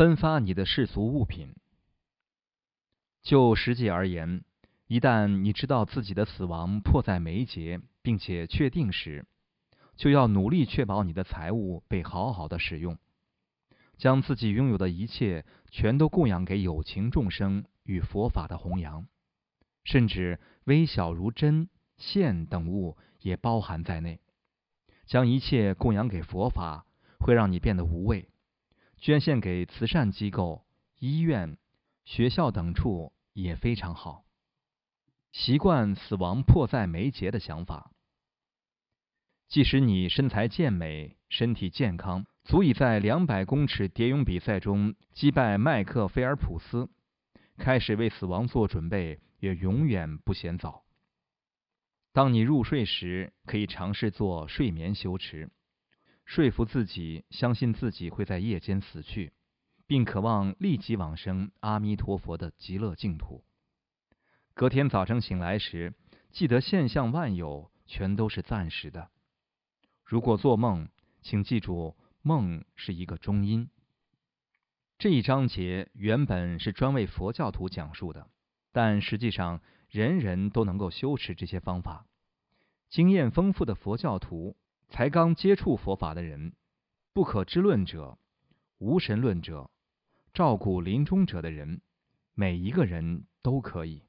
分发你的世俗物品。就实际而言，一旦你知道自己的死亡迫在眉睫，并且确定时，就要努力确保你的财物被好好的使用，将自己拥有的一切全都供养给有情众生与佛法的弘扬，甚至微小如针线等物也包含在内。将一切供养给佛法，会让你变得无畏。捐献给慈善机构、医院、学校等处也非常好。习惯死亡迫在眉睫的想法，即使你身材健美、身体健康，足以在两百公尺蝶泳比赛中击败麦克菲尔普斯，开始为死亡做准备也永远不嫌早。当你入睡时，可以尝试做睡眠修持，说服自己，相信自己会在夜间死去，并渴望立即往生阿弥陀佛的极乐净土。隔天早晨醒来时，记得现象万有全都是暂时的。如果做梦，请记住，梦是一个中因。这一章节原本是专为佛教徒讲述的，但实际上。人人都能够修持这些方法。经验丰富的佛教徒，才刚接触佛法的人，不可知论者，无神论者，照顾临终者的人，每一个人都可以。